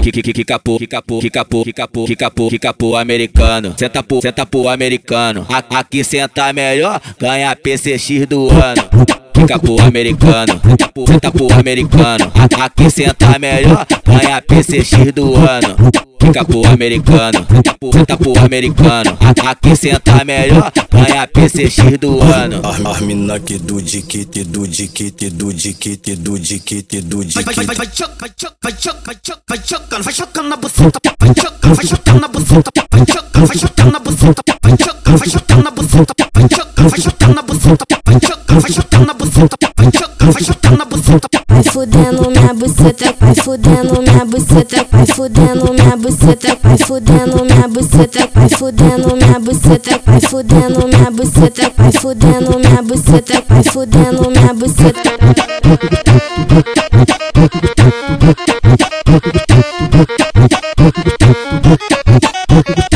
que que que capô, que capô, que capô, que capô, que capô, que capô americano. Senta pro, senta pro americano. Aqui senta melhor, ganha PCX do ano. Que capô americano, senta pro americano. Aqui senta melhor, ganha PCX do ano. Fica pro americano, senta pro americano. Aqui senta melhor, ganha PCX do ano. As, as mina que do diquite, do diquite, do diquite, do diquite, do Vai, vai, vai, vai, vai, vai, choc, vai, choc, vai chocando, vai chocando na buceta, vai chocando, vai chocando na buceta, vai chocando, vai chocando na buceta, vai chocando, vai chocando na buceta, vai chocando, vai chocando na buceta, vai chocando, vai chocando na buceta, vai chocando, vai chocando na buceta. Vai fudendo minha buceta, vai fudendo minha buceta, vai fudendo minha buceta, vai fudendo minha buceta, vai fudendo minha buceta, vai fudendo minha buceta, vai fudendo minha buceta, vai fudendo minha buceta. Que que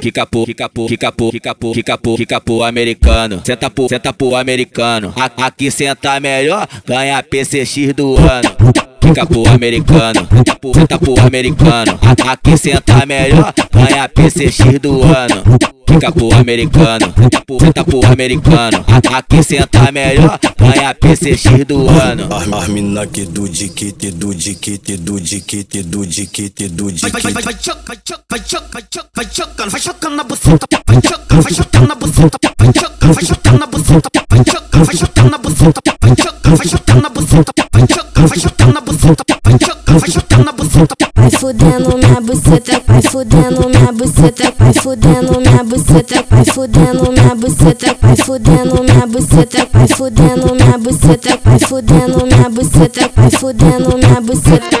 que capô, que capô, que capô, que capô, que capô, que capô americano. Senta pro, senta pro americano. Aqui senta melhor, ganha PCX do ano. Que capô americano, senta pro americano. Aqui senta melhor, ganha PCX do ano. Que capô americano, senta pro americano. Aqui senta melhor, ganha PCX do ano. As, mina que do diquite, do diquite, do diquite, do diquite, do Vai, vai, vai, diquite. vai, choc, vai, choc, vai, choc, vai, choc, vai chocando, vai chocando na buceta, vai chocando, vai buceta, buceta, buceta, buceta, buceta, buceta. Fudendo minha buceta, vai fudendo minha buceta, vai fudendo minha buceta, vai fudendo minha buceta, vai fudendo minha buceta, vai fudendo minha buceta, vai fudendo minha buceta, vai fudendo minha buceta.